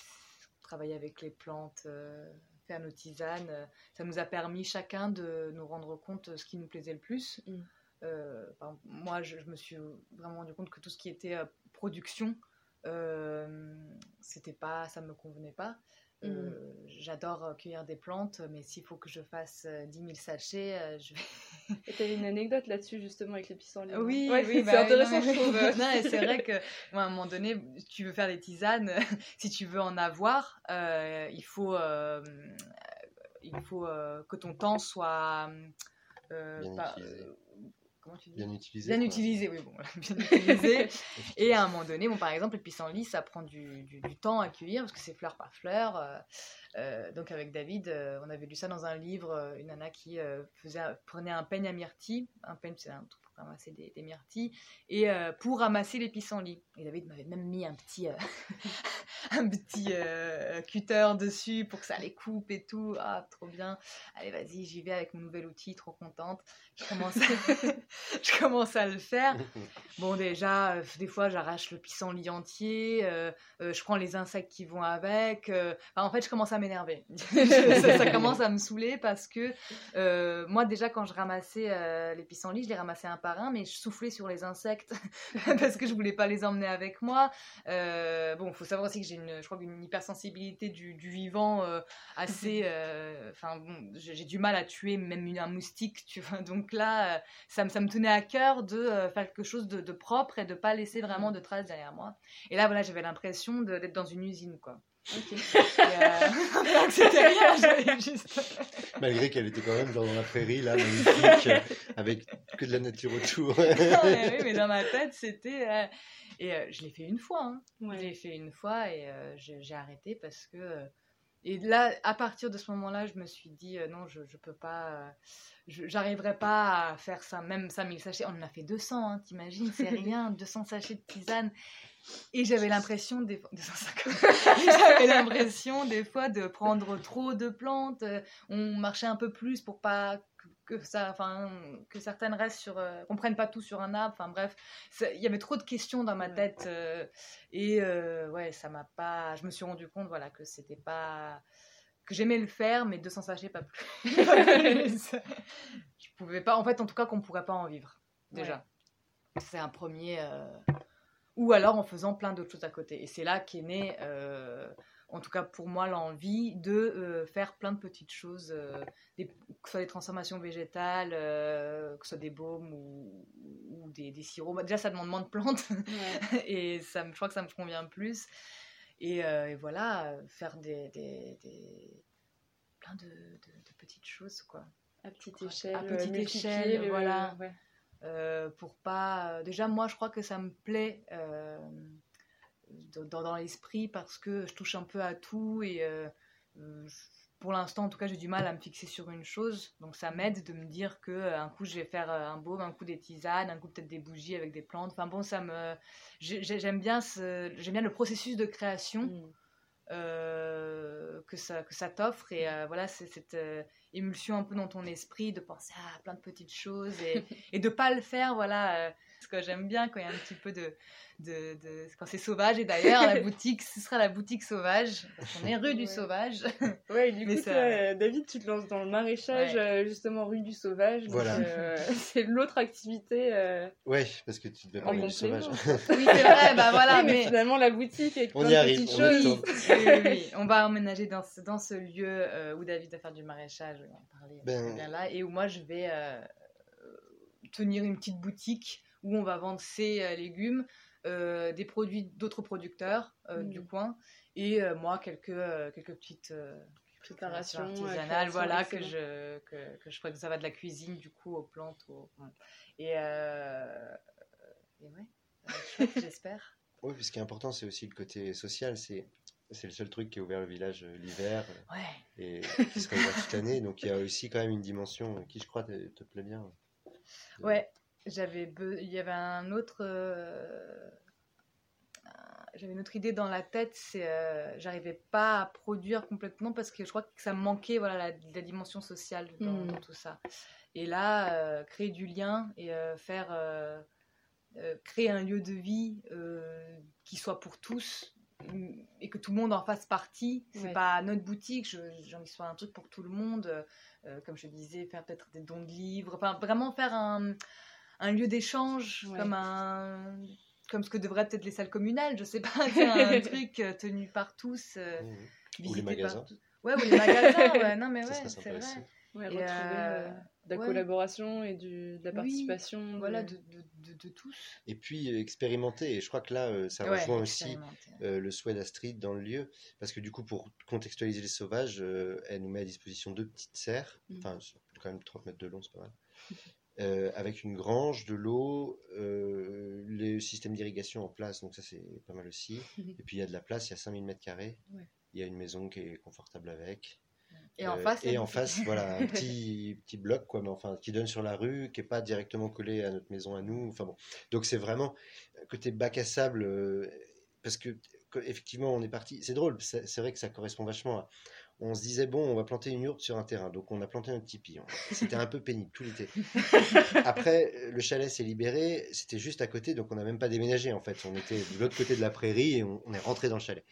travailler avec les plantes, euh, faire nos tisanes. euh, ça nous a permis chacun de nous rendre compte de ce qui nous plaisait le plus. Mm. Euh, moi, je, je me suis vraiment rendu compte que tout ce qui était production, c'était pas, ça me convenait pas. Euh, J'adore euh, cueillir des plantes, mais s'il faut que je fasse euh, 10 000 sachets, euh, je vais <laughs> Et t'avais une anecdote là-dessus, justement, avec les pissenlits. oui, Ouais, oui, c'est bah oui, intéressant, non, je trouve. <laughs> c'est vrai que <laughs> moi, à un moment donné, tu veux faire des tisanes, si tu veux en avoir, euh, il faut, euh, il faut euh, que ton temps soit euh, Bien pas- utilisé. euh, comment tu dis? Bien utilisé. Bien utilisé, oui, bon, bien <laughs> utilisé. Et à un moment donné, bon, par exemple, les pissenlits, ça prend du, du- du temps à cueillir parce que c'est fleur par fleur. euh, euh, donc avec David, euh, on avait lu ça dans un livre, une nana qui euh, faisait, prenait un peigne à myrtille, un peigne c'est un truc pour ramasser des, des myrtilles, et pour ramasser les pissenlits. Et David m'avait même mis un petit, <laughs> un petit euh, cutter dessus pour que ça les coupe et tout. Ah, trop bien. Allez, vas-y, j'y vais avec mon nouvel outil, trop contente. Je commence à, <laughs> je commence à le faire. Bon, déjà, euh, des fois, j'arrache le pissenlit entier, euh, euh, je prends les insectes qui vont avec. euh, en fait, je commence à m'énerver. <laughs> ça, ça commence à me saouler parce que euh, moi, déjà, quand je ramassais euh, les pissenlits, je les ramassais un par un, mais je soufflais sur les insectes parce que je voulais pas les emmener avec moi. Euh, bon, faut savoir aussi que j'ai une, je crois, une hypersensibilité du, du vivant euh, assez. <laughs> euh, Enfin, bon, j'ai du mal à tuer même une- un moustique, tu vois. <laughs> Donc là, euh, ça, me- ça me tenait à cœur de faire quelque chose de, de propre et de pas laisser vraiment de traces derrière moi. Et là, voilà, j'avais l'impression d'être dans une usine, quoi. Et, euh, <laughs> <laughs> C'était rien, <laughs> j'avais juste. Malgré qu'elle était quand même genre dans la prairie, là, magnifique, euh, avec que de la nature autour. Non, mais oui, mais dans ma tête, c'était. euh, Et euh, je l'ai fait une fois. Hein. Je Ouais. l'ai fait une fois et euh, j'ai arrêté parce que. Et là, à partir de ce moment-là, je me suis dit euh, non, je, je peux pas. euh, je- J'arriverai pas à faire ça, même 5000 sachets. On en a fait 200, hein, t'imagines, c'est rien, 200 sachets de tisane. Et j'avais l'impression des fois. 250. <laughs> j'avais l'impression des fois de prendre trop de plantes. euh, On marchait un peu plus pour pas que, ça, enfin, que certaines restent sur, euh, qu'on prenne pas tout sur un arbre. Enfin bref, il y avait trop de questions dans ma tête euh, et euh, ouais, ça m'a pas. Je me suis rendu compte, voilà, que c'était pas que j'aimais le faire, mais 200 sachets pas plus. Pas <laughs> plus. je pouvais pas. En fait, en tout cas, qu'on pourrait pas en vivre déjà. C'est un premier. Ou alors en faisant plein d'autres choses à côté. Et c'est là qu'est né, euh, en tout cas pour moi, l'envie de euh, faire plein de petites choses, euh, des- que ce soit des transformations végétales, euh, que ce soit des baumes ou, ou des, des sirops. Bah, déjà, ça demande moins de plantes Ouais. <laughs> et ça, me- je crois que ça me convient plus. Et, et voilà, faire des, des, plein de, de- de petites choses, quoi. À petite échelle. à petite échelle, le- voilà. ouais. Euh, pour pas. Déjà, moi, je crois que ça me plaît euh, dans, dans l'esprit parce que je touche un peu à tout et euh, pour l'instant, en tout cas, j'ai du mal à me fixer sur une chose. Donc, ça m'aide de me dire que un coup, je vais faire un baume, un coup des tisanes, un coup peut-être des bougies avec des plantes. Enfin bon, ça me. j'ai- j'ai- J'aime bien, ce... j'aime bien le processus de création Mm. euh, que ça, que ça t'offre. Et euh, voilà, c'est cette émulsion un peu dans ton esprit de penser à plein de petites choses et, de pas le faire. Voilà, euh, ce que j'aime bien quand il y a un petit peu de. de, de- quand c'est sauvage. Et d'ailleurs, la boutique, ce sera la boutique sauvage. Parce qu'on est rue du Ouais. sauvage. <laughs> Ouais, du Mais coup, ça- toi, euh, David, tu te lances dans le maraîchage, Ouais. euh, justement, rue du Sauvage. Voilà. euh, <laughs> c'est l'autre activité. euh, Ouais, parce que tu devais En parler du sauvage. Oui, c'est vrai, bah <laughs> voilà. oui, mais, mais... finalement, la boutique On plein y de arrive, petites on est choses. temps. Oui, oui, oui. On va emménager dans ce, dans ce lieu euh, où David va faire du maraîchage, on va en parler Ben- bien là, et où moi je vais euh, tenir une petite boutique où on va vendre ses euh, légumes, euh, des produits d'autres producteurs euh, Mm. du coin, et euh, moi quelques, euh, quelques petites euh, Préparation, créations euh, artisanales, voilà, que je, que, que je ferai que ça va de la cuisine du coup aux plantes. aux- Et, euh, et ouais, <laughs> j'espère. Oui, puis ce qui est important, c'est aussi le côté social. C'est c'est le seul truc qui est ouvert le village l'hiver Ouais. et qui sera ouvert toute l'année. Donc il y a aussi quand même une dimension qui, je crois, te, te plaît bien. De- Ouais, j'avais il y avait un autre euh, j'avais une autre idée dans la tête, c'est euh, j'arrivais pas à produire complètement parce que je crois que ça me manquait voilà la, la dimension sociale dans, Mm. dans tout ça. Et là euh, créer du lien et faire créer un lieu de vie qui soit pour tous et que tout le monde en fasse partie. C'est Ouais. pas notre boutique, j'ai envie que ce soit un truc pour tout le monde. euh, comme je disais, faire peut-être des dons de livres, enfin vraiment faire un, un lieu d'échange Ouais. comme un comme ce que devraient peut-être les salles communales, je sais pas, <laughs> un <laughs> truc euh, tenu par tous, euh. Ou les par magasins. tous. Ouais, ou les magasins, <laughs> ouais, non mais Ça ouais, c'est vrai. Ouais, Et, retrouver euh, euh, de la ouais. collaboration et du, de la Oui, participation. Voilà, de- de, de, de, de tous. Et puis euh, expérimenter. Et je crois que là, euh, ça Ouais, rejoint aussi euh, le souhait d'Astrid dans le lieu. Parce que du coup, pour contextualiser les sauvages, euh, elle nous met à disposition deux petites serres. Mhm. Enfin, quand même 30 mètres de long, c'est pas mal. Euh, avec une grange, de l'eau, euh, le système d'irrigation en place, donc ça c'est pas mal aussi. <laughs> Et puis il y a de la place, il y a 5000 mètres carrés. Il y a une maison qui est confortable avec. Et en Euh, face, et en face, voilà, un <laughs> petit, petit bloc, quoi, mais enfin, qui donne sur la rue, qui n'est pas directement collé à notre maison à nous. Enfin bon. Donc c'est vraiment côté bac à sable, euh, parce que effectivement, on est parti. C'est drôle, c'est vrai que ça correspond vachement à. On se disait, bon, on va planter une yourte sur un terrain. Donc, on a planté un tipi. C'était un peu <laughs> pénible tout l'été. Après, le chalet s'est libéré. C'était juste à côté. Donc, on n'a même pas déménagé, en fait. On était de l'autre côté de la prairie et on, on est rentré dans le chalet.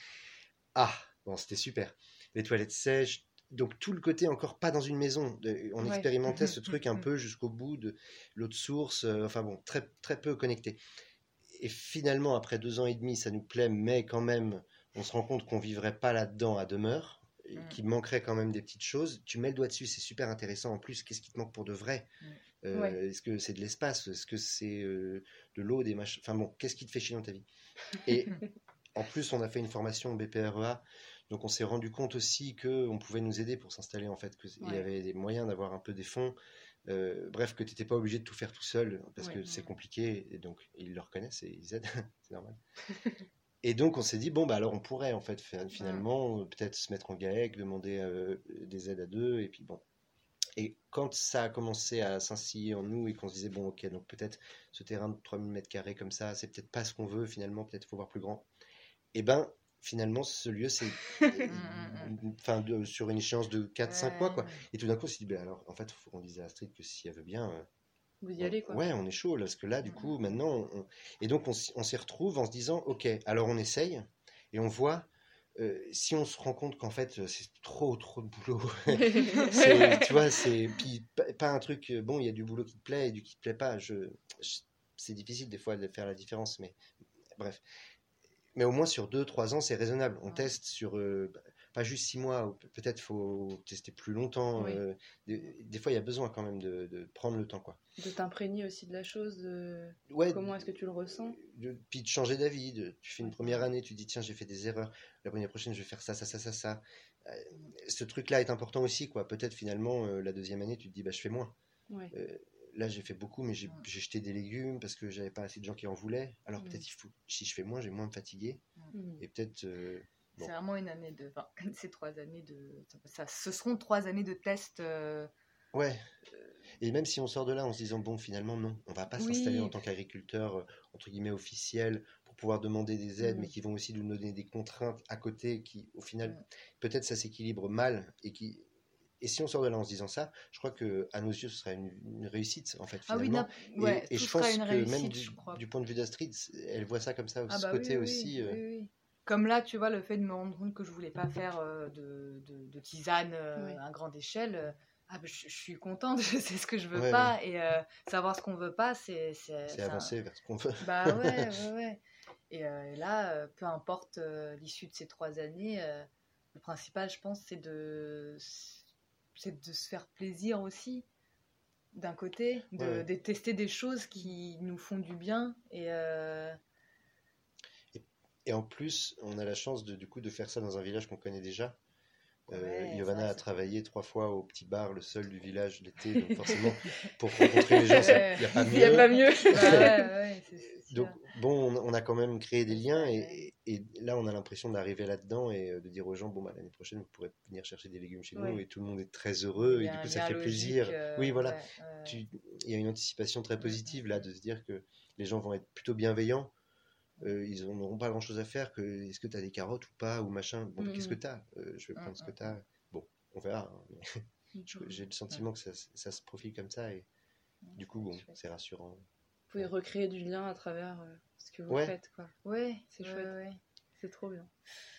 Ah, bon, c'était super. Les toilettes sèches. Donc, tout le côté encore pas dans une maison. On Ouais. expérimentait ce truc <laughs> un peu jusqu'au bout de l'eau de source. euh, enfin, bon, très, très peu connecté. Et finalement, après deux ans et demi, ça nous plaît, mais quand même, on se rend compte qu'on vivrait pas là-dedans à demeure, et Mm. qu'il manquerait quand même des petites choses. Tu mets le doigt dessus, c'est super intéressant. En plus, qu'est-ce qui te manque pour de vrai? Mm. Euh, Ouais. Est-ce que c'est de l'espace? Est-ce que c'est euh, de l'eau, des machins Enfin bon, qu'est-ce qui te fait chier dans ta vie? Et <laughs> en plus, on a fait une formation BPREA, donc on s'est rendu compte aussi qu'on pouvait nous aider pour s'installer en fait, qu'il y avait des moyens d'avoir un peu des fonds. Euh, bref, que tu n'étais pas obligé de tout faire tout seul parce Ouais. que c'est compliqué et donc ils le reconnaissent et ils aident, <laughs> c'est normal. <laughs> Et donc on s'est dit bon bah alors on pourrait en fait faire- finalement euh, peut-être se mettre en GAEC, demander euh, des aides à deux et puis bon. Et quand ça a commencé à s'instiller en nous et qu'on se disait bon ok donc peut-être ce terrain de 3000 mètres carrés comme ça c'est peut-être pas ce qu'on veut finalement peut-être faut voir plus grand. Et ben finalement ce lieu c'est <laughs> mm, enfin de- sur une échéance de 4-5 mois quoi. Et tout d'un coup on s'est dit ben alors en fait faut qu'on dise à Astrid que si elle veut bien euh, Vous y allez, quoi. Ouais, on est chaud là, parce que là, du coup, maintenant, on- et donc on, s'y- retrouve en se disant, ok, alors on essaye et on voit euh, si on se rend compte qu'en fait euh, c'est trop trop de boulot. <laughs> Tu vois, c'est puis pas, un truc. euh, Bon, il y a du boulot qui te plaît et du qui te plaît pas. Je, je- c'est difficile des fois de faire la différence, mais bref. Mais au moins sur 2-3 ans, c'est raisonnable. On Ouais. teste sur euh, pas juste 6 mois, peut-être faut tester plus longtemps. Oui. euh, des, des fois, il y a besoin quand même de, de prendre le temps, quoi. de t'imprégner aussi de la chose, de Ouais, comment est-ce que tu le ressens? de- puis de changer d'avis. de- Tu fais une première année, tu dis tiens, j'ai fait des erreurs. La première prochaine, je vais faire ça, ça, ça, ça, ça. Euh, ce truc-là est important aussi, quoi. Peut-être finalement, euh, la deuxième année, tu te dis bah, je fais moins. Ouais. Là, j'ai fait beaucoup, mais j'ai Ouais. jeté des légumes parce que j'avais pas assez de gens qui en voulaient. Alors Mm. peut-être si je fais moins, j'ai moins me fatiguer. Mhm. Et peut-être. Euh, Bon. C'est vraiment une année de. Enfin, <laughs> ces trois années de. Ça, ce seront trois années de tests. euh, Ouais. Et même si on sort de là en se disant, bon, finalement, non, on va pas Oui. s'installer en tant qu'agriculteur, euh, entre guillemets, officiel, pour pouvoir demander des aides, Mhm. mais qui vont aussi nous donner des contraintes à côté qui, au final, Mhm. peut-être ça s'équilibre mal. Et, qui... et si on sort de là en se disant ça, je crois que à nos yeux, ce sera une, une réussite, en fait, Ah oui, finalement. ouais, et, je pense que réussite, même du, point de vue d'Astrid, elle voit ça comme ça, Ah ce bah côté oui, aussi. oui, euh, oui, oui. Comme là, tu vois, le fait de me rendre compte que je voulais pas faire euh, de, de, de tisane euh, à grande échelle, euh, ah bah, je, je suis contente, <laughs> je sais ce que je veux Ouais, pas, et euh, savoir ce qu'on veut pas, c'est c'est- un- avancer vers ce qu'on veut. Bah ouais, ouais, <laughs> ouais. Et, euh, et là, euh, peu importe euh, l'issue de ces trois années, euh, le principal, je pense, c'est de, c'est de se faire plaisir aussi, d'un côté, de, Ouais, de tester des choses qui nous font du bien. Et euh, Et en plus, on a la chance de, du coup de faire ça dans un village qu'on connaît déjà. Euh, Ouais, Giovanna ça, a travaillé trois fois au petit bar, le seul du village l'été, donc <laughs> forcément, pour rencontrer les gens, il n'y a pas Il n'y a mieux. pas mieux. bah <laughs> ouais, ouais. Donc, bon, on, a quand même créé des liens et, là, on a l'impression d'arriver là-dedans et euh, de dire aux gens, bon, bah, l'année prochaine, vous pourrez venir chercher des légumes chez nous et tout le monde est très heureux y et du coup, ça fait logique, plaisir. euh, oui, voilà. Il y a une anticipation très positive là de se dire que les gens vont être plutôt bienveillants. Euh, ils n'auront pas grand chose à faire que est-ce que tu as des carottes ou pas ou machin. Bon, Mm, qu'est-ce mm. que tu as Je vais Mm, prendre ce que tu as. Bon, on verra. hein, mais J'ai le sentiment que ça, ça se profile comme ça et du coup, bon, c'est rassurant. Vous pouvez recréer du lien à travers euh, ce que vous Ouais. faites, quoi. Ouais, C'est ouais, chouette. ouais. C'est trop bien.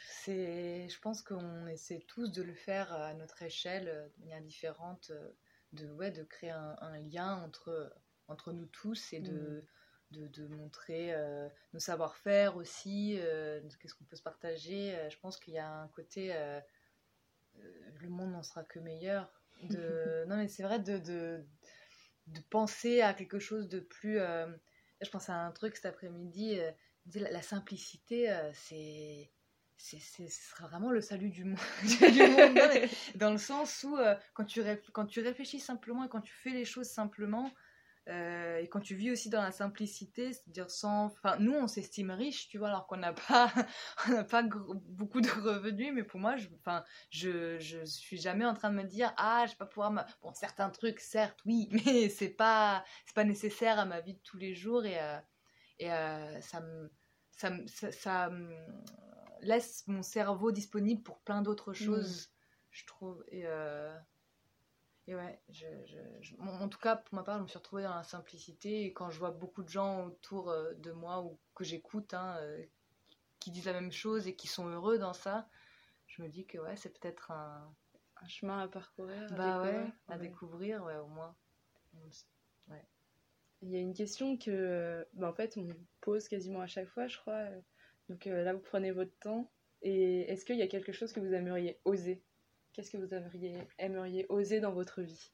C'est, je pense qu'on essaie tous de le faire à notre échelle, euh, de manière différente, euh, de, ouais, de créer un, un lien entre, entre nous tous et de, de, de montrer euh, nos savoir-faire aussi, euh, qu'est-ce qu'on peut se partager. Euh, Je pense qu'il y a un côté, le monde n'en sera que meilleur. De, <laughs> non mais c'est vrai de, de, de penser à quelque chose de plus... euh, je pense à un truc cet après-midi, euh, la, la simplicité, euh, c'est ce sera vraiment le salut du monde, <laughs> du monde, non, mais <laughs> dans le sens où quand, tu réf- quand tu réfléchis simplement et quand tu fais les choses simplement, euh, et quand tu vis aussi dans la simplicité, c'est-à-dire sans... Enfin, nous, on s'estime riche, tu vois, alors qu'on n'a pas, <laughs> on n'a pas beaucoup de revenus, mais pour moi, je, enfin, je, je suis jamais en train de me dire, ah, je vais pas pouvoir... Bon, certains trucs, certes, oui, <laughs> mais c'est pas, c'est pas nécessaire à ma vie de tous les jours, et, euh, et euh, ça me... Ça, me- ça, ça me- laisse mon cerveau disponible pour plein d'autres choses, je trouve. Et, et ouais, je, je- je- en en tout cas, pour ma part, je me suis retrouvée dans la simplicité. Et quand je vois beaucoup de gens autour euh, de moi ou que j'écoute, hein, euh, qui disent la même chose et qui sont heureux dans ça, je me dis que ouais, c'est peut-être un. Un chemin à parcourir. à Bah ouais, découvrir. à Ouais. découvrir, ouais, au moins. Il y a une question que, bah, en fait, on pose quasiment à chaque fois, je crois. Donc euh, là, vous prenez votre temps. Et est-ce qu'il y a quelque chose que vous aimeriez oser? Qu'est-ce que vous aimeriez, aimeriez oser dans votre vie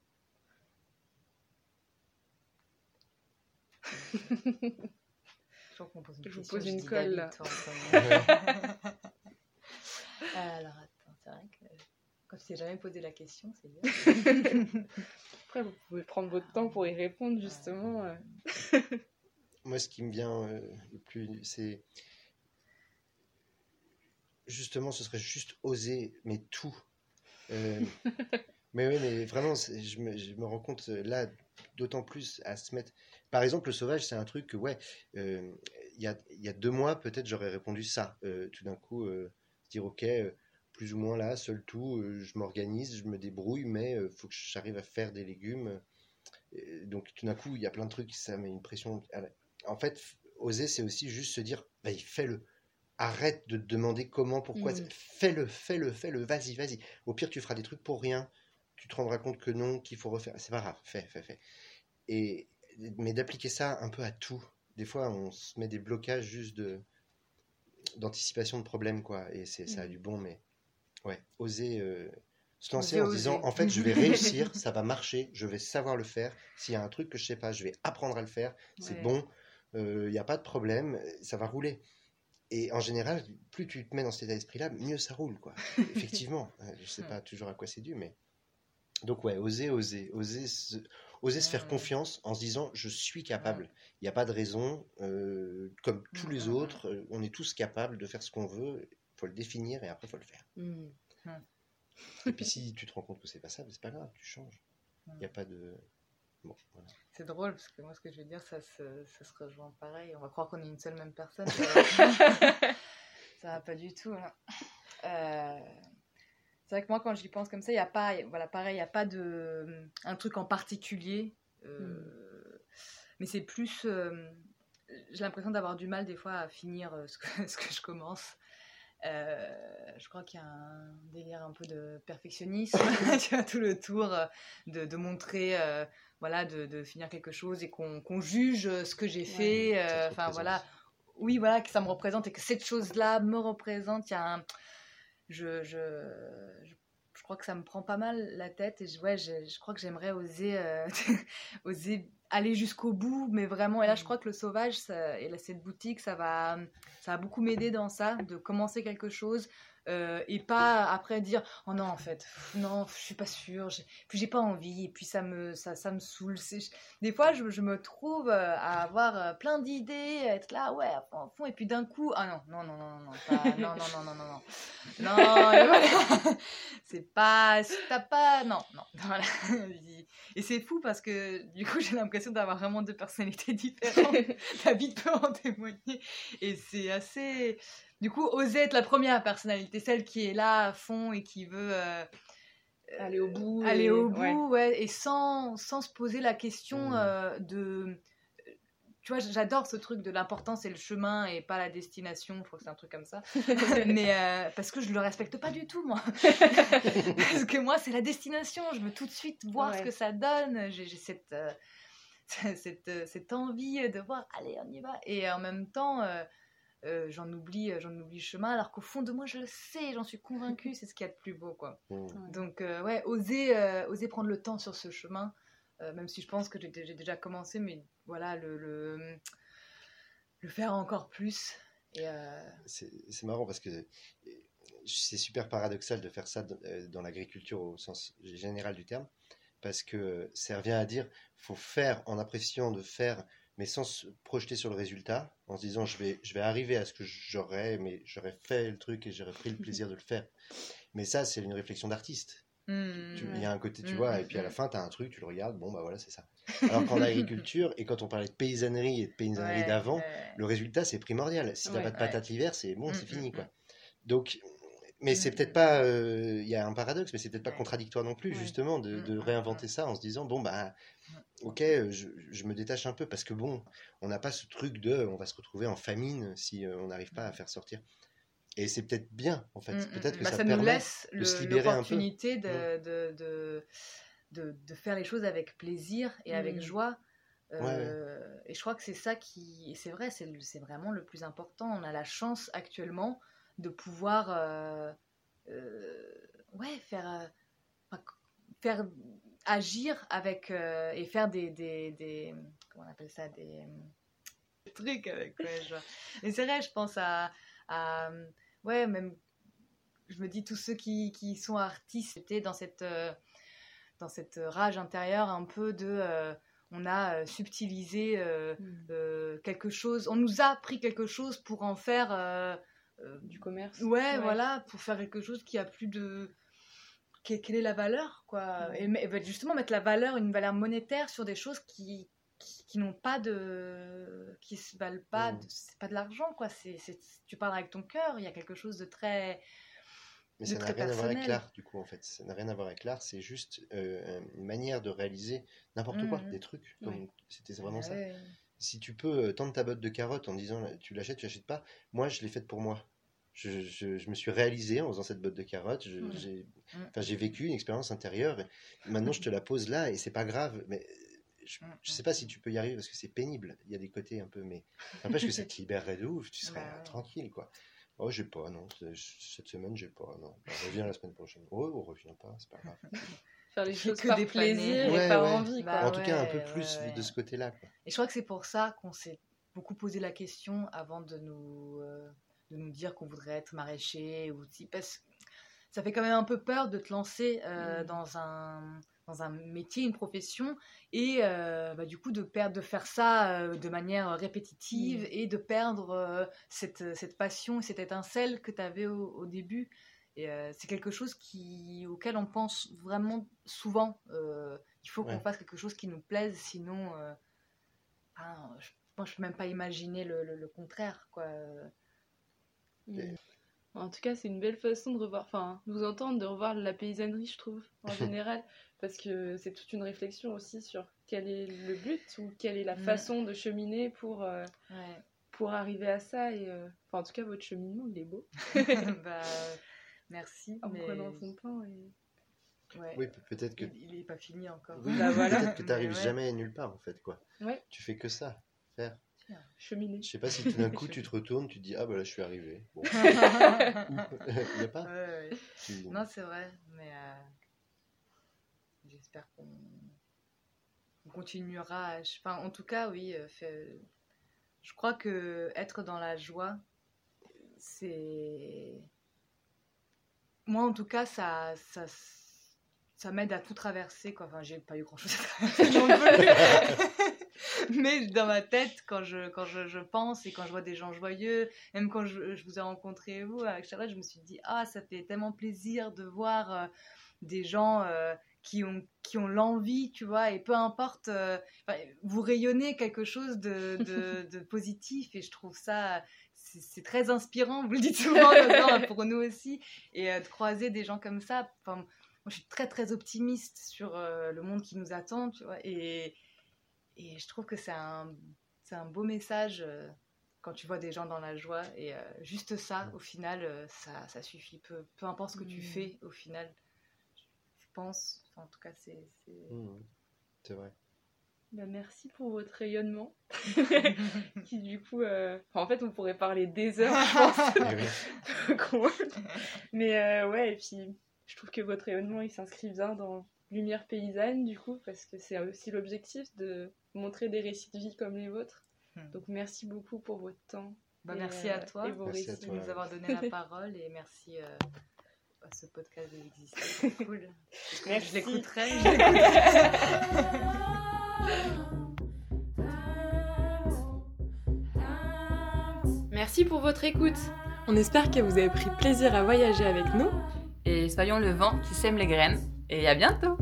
Je crois qu'on pose une Je vous question, pose une colle, là. <laughs> Alors attends, c'est vrai que quand tu t'es jamais posé la question, c'est bien. <laughs> Après, vous pouvez prendre votre temps pour y répondre, justement. euh. <laughs> Moi, ce qui me vient euh, le plus, c'est justement, ce serait juste oser, mais tout. Euh, <laughs> mais oui, mais vraiment, je me, je me rends compte euh, là, d'autant plus à se mettre. Par exemple, le sauvage, c'est un truc que, ouais, euh, il y a, y a deux mois, peut-être, j'aurais répondu ça. Euh, tout d'un coup, dire, ok, plus ou moins là, seul tout, je m'organise, je me débrouille, mais il faut que j'arrive à faire des légumes. Donc, tout d'un coup, il y a plein de trucs, ça met une pression. la- En fait, oser, c'est aussi juste se dire, vas-y, fais-le. Arrête de te demander comment, pourquoi. Mm. Fais-le, fais-le, fais-le, vas-y, vas-y. Au pire, tu feras des trucs pour rien. Tu te rendras compte que non, qu'il faut refaire. C'est pas grave, fais, fais, fais. Et, mais d'appliquer ça un peu à tout. Des fois, on se met des blocages juste de d'anticipation de problèmes, quoi. Et c'est, ça a Mm. du bon, mais ouais, oser euh, se lancer Oser, en se disant, en fait, je vais <laughs> réussir, ça va marcher, je vais savoir le faire. S'il y a un truc que je sais pas, je vais apprendre à le faire. C'est Ouais. bon, il n'y a pas de problème, ça va rouler. Et en général, plus tu te mets dans cet état d'esprit-là, mieux ça roule, quoi. <laughs> Effectivement, Euh, je sais pas toujours à quoi c'est dû, mais donc ouais, oser, oser, oser, se, oser se faire confiance en se disant je suis capable. Il n'y a pas de raison, euh, comme tous les autres, euh, on est tous capables de faire ce qu'on veut. Il faut le définir et après il faut le faire. Hmm. Et puis si tu te rends compte que c'est pas ça, c'est pas grave, tu changes. Il n'y a pas de bon, voilà. C'est drôle parce que moi, ce que je veux dire, ça se, ça se rejoint pareil. On va croire qu'on est une seule même personne. <laughs> ça va pas du tout. Euh, C'est vrai que moi, quand j'y pense comme ça, il n'y a pas, voilà, pareil, il n'y a pas de un truc en particulier. euh, Mais c'est plus. euh, J'ai l'impression d'avoir du mal des fois à finir euh, ce que, <laughs> ce que je commence. Euh, je crois qu'il y a un délire un peu de perfectionnisme, <laughs> tu vois, tout le tour de, de montrer, euh, voilà, de, de finir quelque chose et qu'on juge ce que j'ai fait. Euh, Enfin voilà, oui, voilà, que ça me représente et que cette chose-là me représente. Il y a un. Je, je, je, je crois que ça me prend pas mal la tête et je, ouais, je, je crois que j'aimerais oser, euh, <laughs> oser aller jusqu'au bout, mais vraiment. Et là, je crois que le sauvage ça- et là, cette boutique, ça va, ça va beaucoup m'aider dans ça, de commencer quelque chose. Euh, et pas après dire oh non en fait pff, non je suis pas sûre puis j'ai pas envie et puis ça me ça, ça me saoule. Des fois je, je me trouve euh, à avoir euh, plein d'idées à être là ouais à fond, et puis d'un coup ah non non non non non non pas- non non non non. Non non voilà. <laughs> c'est pas t'as pas non non <laughs> voilà. Et c'est fou parce que du coup j'ai l'impression d'avoir vraiment deux personnalités différentes. <laughs> David peut en témoigner. Et c'est assez du coup oser être la première personnalité celle qui est là à fond et qui veut euh, Aller au bout. aller et- au bout, ouais. ouais, et sans, sans se poser la question Mm. euh, de... Tu vois, j'adore ce truc de l'important, c'est le chemin et pas la destination, je crois que c'est un truc comme ça. <laughs> Mais euh, parce que je le respecte pas du tout, moi. <laughs> parce que moi, c'est la destination, je veux tout de suite voir Ouais. ce que ça donne. J'ai cette, euh, <laughs> cette, cette envie de voir, allez, on y va. Et en même temps... euh, euh, j'en oublie j'en oublie le chemin alors qu'au fond de moi je le sais j'en suis convaincue c'est ce qu'il y a de plus beau quoi <laughs> donc, euh, ouais, oser, euh, oser prendre le temps sur ce chemin, euh, même si je pense que j'ai déjà commencé, mais voilà, le, le, le faire encore plus. Et, euh, C'est c'est marrant parce que euh, c'est super paradoxal de faire ça dans, euh, dans l'agriculture au sens général du terme, parce que ça revient à dire faut faire en appréciant de faire, mais sans se projeter sur le résultat, en se disant je vais, je vais arriver à ce que j'aurais, mais j'aurais fait le truc et j'aurais pris le <laughs> plaisir de le faire. Mais ça, c'est une réflexion d'artiste. Tu- Il y a un côté, tu Mm, vois, mm, et puis à la fin, tu as un truc, tu le regardes, bon, bah voilà, c'est ça. Alors qu'en <laughs> agriculture, et quand on parlait de paysannerie et de paysannerie ouais, d'avant, ouais. le résultat, c'est primordial. Si Ouais. pas de patates l'hiver, c'est bon, c'est fini, quoi. Donc, mais c'est peut-être pas. euh, Il y a un paradoxe, mais c'est peut-être pas contradictoire non plus, justement, de, de réinventer ça en se disant bon, bah. Ok, je, je me détache un peu parce que bon, on n'a pas ce truc de on va se retrouver en famine si euh, on n'arrive pas à faire sortir. Et c'est peut-être bien, en fait. Mm, mm, Peut-être que bah, ça, ça, nous permet laisse de le- se libérer un peu. l'opportunité de, de, de, de, de faire les choses avec plaisir et avec Mm. joie. Ouais, Euh, Et je crois que c'est ça qui. et C'est vrai, c'est vraiment le plus important. On a la chance actuellement de pouvoir euh, euh, ouais, faire, euh, faire agir avec. euh, et faire des, des, des. Comment on appelle ça Des des trucs avec. Ouais, je vois. Et c'est vrai, je pense à. à ouais, même je me dis tous ceux qui, qui sont artistes étaient dans cette euh, dans cette rage intérieure un peu de euh, on a subtilisé euh, quelque chose on nous a pris quelque chose pour en faire Du commerce. ouais, voilà pour faire quelque chose qui a plus de Que- quelle est la valeur quoi et, ben, justement mettre la valeur une valeur monétaire sur des choses qui qui, qui n'ont pas de qui se valent pas Mm. c'est pas de l'argent quoi c'est tu parles avec ton cœur il y a quelque chose de très Mais de ça n'a rien à voir avec l'art, du coup, en fait. Ça n'a rien à voir avec l'art, c'est juste euh, une manière de réaliser n'importe quoi, Mhm. des trucs. C'était vraiment ça. Ouais. Si tu peux euh, tendre ta botte de carotte en disant tu l'achètes, tu l'achètes pas, moi je l'ai faite pour moi. Je, je- je me suis réalisé en faisant cette botte de carotte. je- Ouais. J'ai enfin, j'ai vécu une expérience intérieure. et Maintenant, je te la pose là et c'est pas grave. Mais je, je mm, sais pas si tu peux y arriver parce que c'est pénible. Il y a des côtés un peu, mais n'empêche que ça te <laughs> libérerait de ouf. Tu serais Bah ouais. tranquille, quoi. Oh, j'ai pas, non. Cette semaine, j'ai pas, non. Bah, reviens la semaine prochaine. Oh, on revient pas, c'est pas grave. <laughs> Faire les choses que par déplaner. plaisir Ouais, et par ouais. envie. Bah, en tout cas, un peu plus ouais. de ce côté-là. Et je crois que c'est pour ça qu'on s'est beaucoup posé la question avant de nous, euh, de nous dire qu'on voudrait être maraîcher ou si- parce ça fait quand même un peu peur de te lancer euh, Mm. dans un dans un métier, une profession, et euh, bah, du coup de perdre, de faire ça euh, de manière répétitive Mm. et de perdre cette, cette passion et cette étincelle que tu avais au, au début. Et c'est quelque chose qui, auquel on pense vraiment souvent. Il faut qu'on fasse quelque chose qui nous plaise, sinon, ah, je, je peux même pas imaginer le, le- le contraire. Quoi. En tout cas, c'est une belle façon de revoir, enfin, de vous entendre, de revoir la paysannerie, je trouve, en <laughs> général, parce que c'est toute une réflexion aussi sur quel est le but ou quelle est la Mm. façon de cheminer pour, euh, Ouais. pour arriver à ça. Et, euh, enfin, en tout cas, votre cheminement, il est beau, <laughs> <laughs> bah, merci. en mais- prenant son temps. Et... ouais. Oui, pe- peut-être que, Il, il est pas fini encore. oui, Bah, voilà. peut-être que tu n'arrives ouais. jamais nulle part, en fait. quoi. Ouais. Tu fais que ça. Faire. Cheminer. Je sais pas si tout d'un <laughs> coup tu te retournes, tu te dis Ah, bah là, je suis arrivé. Bon. <laughs> Il n'y a pas Ouais, ouais. Tu- Non, c'est vrai, mais euh, j'espère qu'on on continuera. à- Enfin, en tout cas, oui. euh, fait- Je crois que être dans la joie, c'est. Moi, en tout cas, ça, ça, ça m'aide à tout traverser. Quoi. Enfin, j'ai pas eu grand chose à <laughs> traverser non plus. <laughs> Mais dans ma tête, quand je, quand je, je pense et quand je vois des gens joyeux, même quand je, je vous ai rencontré vous avec Charlotte, je me suis dit ah ça fait tellement plaisir de voir euh, des gens euh, qui ont qui ont l'envie, tu vois, et peu importe, euh, vous rayonnez quelque chose de, de, <laughs> de positif et je trouve ça c'est très inspirant. Vous le dites souvent pour nous aussi et euh, de croiser des gens comme ça. Moi je suis très très optimiste sur euh, le monde qui nous attend, tu vois, et et je trouve que c'est un, c'est un beau message euh, quand tu vois des gens dans la joie. Et euh, juste ça, au final, euh, ça, ça suffit. Peu, peu importe ce que tu Mm. fais, au final, je pense. Enfin, en tout cas, c'est. c'est- Mmh. C'est vrai. Bah, merci pour votre rayonnement, <laughs> qui du coup, euh, enfin, en fait, on pourrait parler des heures, je pense. <laughs> <laughs> Mais euh, ouais, et puis je trouve que votre rayonnement il s'inscrit bien dans Lumière paysanne du coup, parce que c'est aussi l'objectif de montrer des récits de vie comme les vôtres. Hmm. Donc merci beaucoup pour votre temps. Bah, et, merci euh, à toi et vos Merci à récits. de nous avoir donné la <laughs> parole et merci euh, à ce podcast d'exister. <laughs> C'est cool. Merci. Je l'écouterai. je <laughs> l'écouterai. Merci pour votre écoute. On espère que vous avez pris plaisir à voyager avec nous. Et soyons le vent qui sème les graines. Et à bientôt